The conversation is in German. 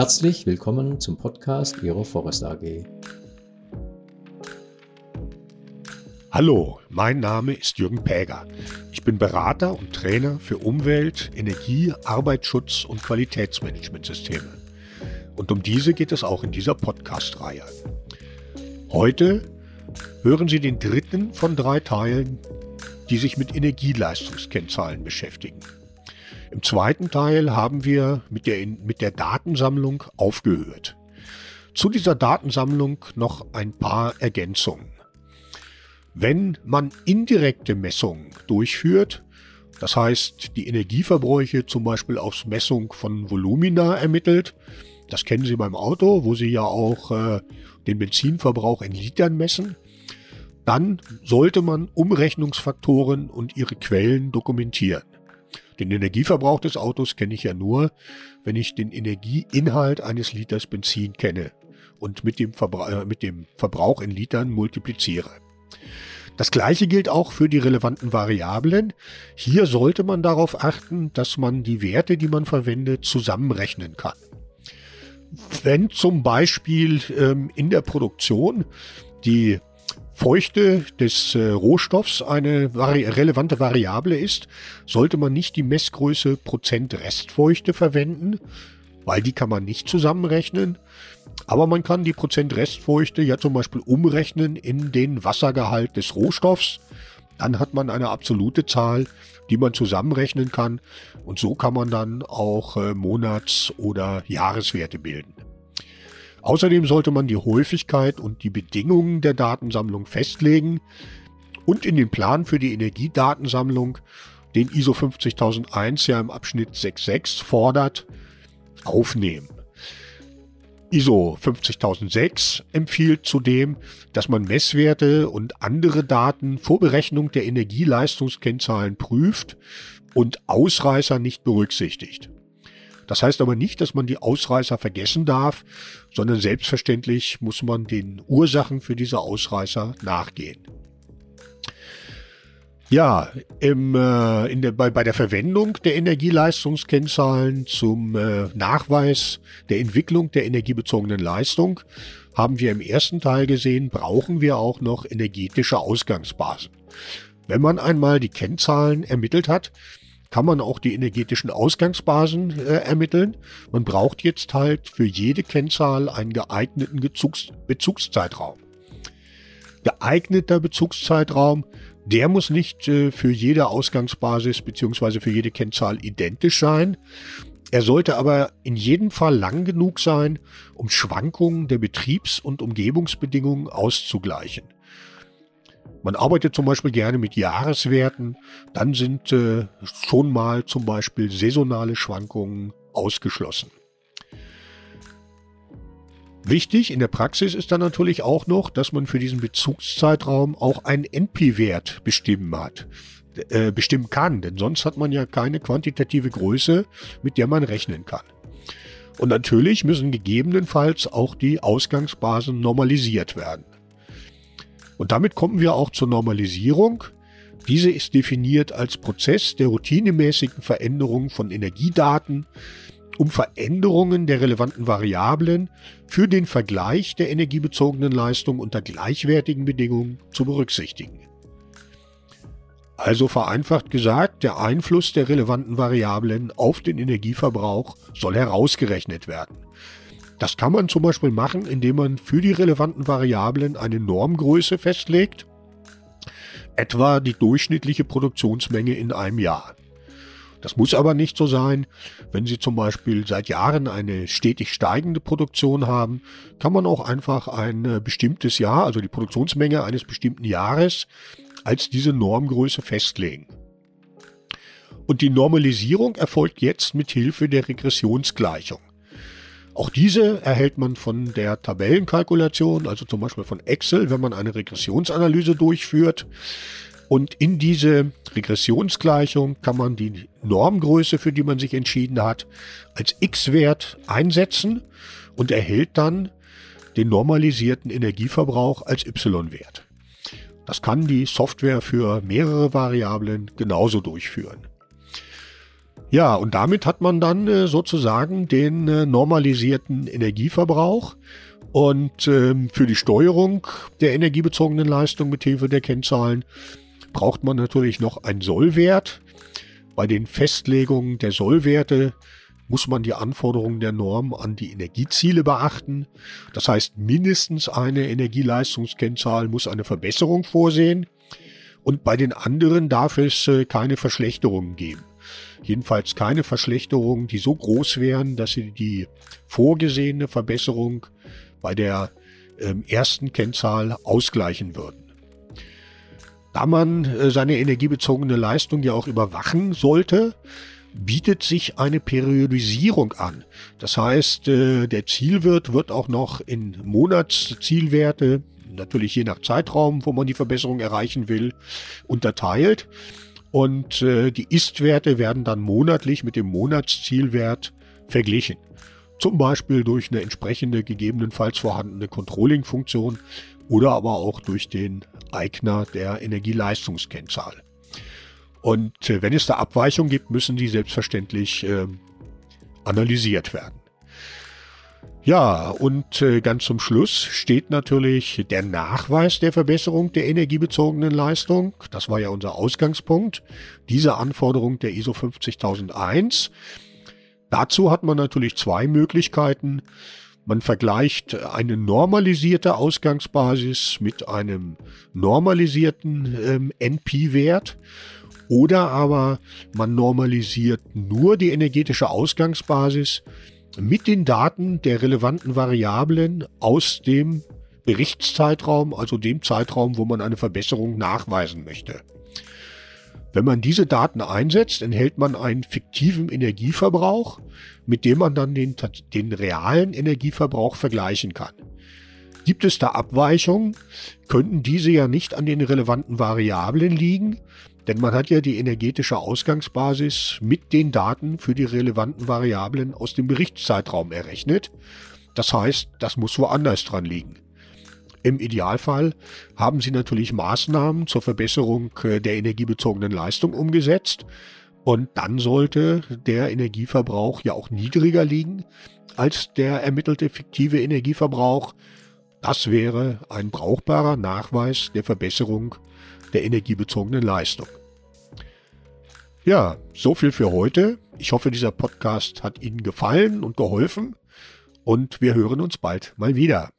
Herzlich willkommen zum Podcast Ihrer Forest AG. Hallo, mein Name ist Jürgen Päger. Ich bin Berater und Trainer für Umwelt, Energie, Arbeitsschutz und Qualitätsmanagementsysteme. Und um diese geht es auch in dieser Podcast-Reihe. Heute hören Sie den dritten von drei Teilen, die sich mit Energieleistungskennzahlen beschäftigen. Im zweiten Teil haben wir mit der, mit der Datensammlung aufgehört. Zu dieser Datensammlung noch ein paar Ergänzungen. Wenn man indirekte Messungen durchführt, das heißt die Energieverbräuche zum Beispiel aus Messung von Volumina ermittelt, das kennen Sie beim Auto, wo Sie ja auch äh, den Benzinverbrauch in Litern messen, dann sollte man Umrechnungsfaktoren und ihre Quellen dokumentieren. Den Energieverbrauch des Autos kenne ich ja nur, wenn ich den Energieinhalt eines Liters Benzin kenne und mit dem, äh, mit dem Verbrauch in Litern multipliziere. Das gleiche gilt auch für die relevanten Variablen. Hier sollte man darauf achten, dass man die Werte, die man verwendet, zusammenrechnen kann. Wenn zum Beispiel ähm, in der Produktion die Feuchte des äh, Rohstoffs eine vari relevante Variable ist, sollte man nicht die Messgröße Prozent Restfeuchte verwenden, weil die kann man nicht zusammenrechnen. Aber man kann die Prozent Restfeuchte ja zum Beispiel umrechnen in den Wassergehalt des Rohstoffs. Dann hat man eine absolute Zahl, die man zusammenrechnen kann. Und so kann man dann auch äh, Monats- oder Jahreswerte bilden. Außerdem sollte man die Häufigkeit und die Bedingungen der Datensammlung festlegen und in den Plan für die Energiedatensammlung, den ISO 50001 ja im Abschnitt 6.6 fordert, aufnehmen. ISO 50006 empfiehlt zudem, dass man Messwerte und andere Daten vor Berechnung der Energieleistungskennzahlen prüft und Ausreißer nicht berücksichtigt. Das heißt aber nicht, dass man die Ausreißer vergessen darf, sondern selbstverständlich muss man den Ursachen für diese Ausreißer nachgehen. Ja, im, äh, in der, bei, bei der Verwendung der Energieleistungskennzahlen zum äh, Nachweis der Entwicklung der energiebezogenen Leistung haben wir im ersten Teil gesehen, brauchen wir auch noch energetische Ausgangsbasen. Wenn man einmal die Kennzahlen ermittelt hat, kann man auch die energetischen Ausgangsbasen äh, ermitteln. Man braucht jetzt halt für jede Kennzahl einen geeigneten Bezugs Bezugszeitraum. Geeigneter Bezugszeitraum, der muss nicht äh, für jede Ausgangsbasis bzw. für jede Kennzahl identisch sein. Er sollte aber in jedem Fall lang genug sein, um Schwankungen der Betriebs- und Umgebungsbedingungen auszugleichen. Man arbeitet zum Beispiel gerne mit Jahreswerten, dann sind äh, schon mal zum Beispiel saisonale Schwankungen ausgeschlossen. Wichtig in der Praxis ist dann natürlich auch noch, dass man für diesen Bezugszeitraum auch einen NP-Wert bestimmen hat, äh, bestimmen kann, denn sonst hat man ja keine quantitative Größe, mit der man rechnen kann. Und natürlich müssen gegebenenfalls auch die Ausgangsbasen normalisiert werden. Und damit kommen wir auch zur Normalisierung. Diese ist definiert als Prozess der routinemäßigen Veränderung von Energiedaten, um Veränderungen der relevanten Variablen für den Vergleich der energiebezogenen Leistung unter gleichwertigen Bedingungen zu berücksichtigen. Also vereinfacht gesagt, der Einfluss der relevanten Variablen auf den Energieverbrauch soll herausgerechnet werden. Das kann man zum Beispiel machen, indem man für die relevanten Variablen eine Normgröße festlegt, etwa die durchschnittliche Produktionsmenge in einem Jahr. Das muss aber nicht so sein. Wenn Sie zum Beispiel seit Jahren eine stetig steigende Produktion haben, kann man auch einfach ein äh, bestimmtes Jahr, also die Produktionsmenge eines bestimmten Jahres, als diese Normgröße festlegen. Und die Normalisierung erfolgt jetzt mit Hilfe der Regressionsgleichung. Auch diese erhält man von der Tabellenkalkulation, also zum Beispiel von Excel, wenn man eine Regressionsanalyse durchführt. Und in diese Regressionsgleichung kann man die Normgröße, für die man sich entschieden hat, als x-Wert einsetzen und erhält dann den normalisierten Energieverbrauch als y-Wert. Das kann die Software für mehrere Variablen genauso durchführen. Ja, und damit hat man dann äh, sozusagen den äh, normalisierten Energieverbrauch. Und ähm, für die Steuerung der energiebezogenen Leistung mit Hilfe der Kennzahlen braucht man natürlich noch einen Sollwert. Bei den Festlegungen der Sollwerte muss man die Anforderungen der Norm an die Energieziele beachten. Das heißt, mindestens eine Energieleistungskennzahl muss eine Verbesserung vorsehen. Und bei den anderen darf es äh, keine Verschlechterungen geben. Jedenfalls keine Verschlechterungen, die so groß wären, dass sie die vorgesehene Verbesserung bei der ähm, ersten Kennzahl ausgleichen würden. Da man äh, seine energiebezogene Leistung ja auch überwachen sollte, bietet sich eine Periodisierung an. Das heißt, äh, der Zielwert wird auch noch in Monatszielwerte, natürlich je nach Zeitraum, wo man die Verbesserung erreichen will, unterteilt. Und äh, die Ist-Werte werden dann monatlich mit dem Monatszielwert verglichen. Zum Beispiel durch eine entsprechende gegebenenfalls vorhandene Controlling-Funktion oder aber auch durch den Eigner der Energieleistungskennzahl. Und äh, wenn es da Abweichungen gibt, müssen die selbstverständlich äh, analysiert werden. Ja, und äh, ganz zum Schluss steht natürlich der Nachweis der Verbesserung der energiebezogenen Leistung. Das war ja unser Ausgangspunkt. Diese Anforderung der ISO 50001. Dazu hat man natürlich zwei Möglichkeiten. Man vergleicht eine normalisierte Ausgangsbasis mit einem normalisierten ähm, NP-Wert oder aber man normalisiert nur die energetische Ausgangsbasis mit den Daten der relevanten Variablen aus dem Berichtszeitraum, also dem Zeitraum, wo man eine Verbesserung nachweisen möchte. Wenn man diese Daten einsetzt, enthält man einen fiktiven Energieverbrauch, mit dem man dann den, den realen Energieverbrauch vergleichen kann. Gibt es da Abweichungen, könnten diese ja nicht an den relevanten Variablen liegen, denn man hat ja die energetische Ausgangsbasis mit den Daten für die relevanten Variablen aus dem Berichtszeitraum errechnet. Das heißt, das muss woanders dran liegen. Im Idealfall haben Sie natürlich Maßnahmen zur Verbesserung äh, der energiebezogenen Leistung umgesetzt. Und dann sollte der Energieverbrauch ja auch niedriger liegen als der ermittelte fiktive Energieverbrauch. Das wäre ein brauchbarer Nachweis der Verbesserung der energiebezogenen Leistung. Ja, so viel für heute. Ich hoffe, dieser Podcast hat Ihnen gefallen und geholfen und wir hören uns bald mal wieder.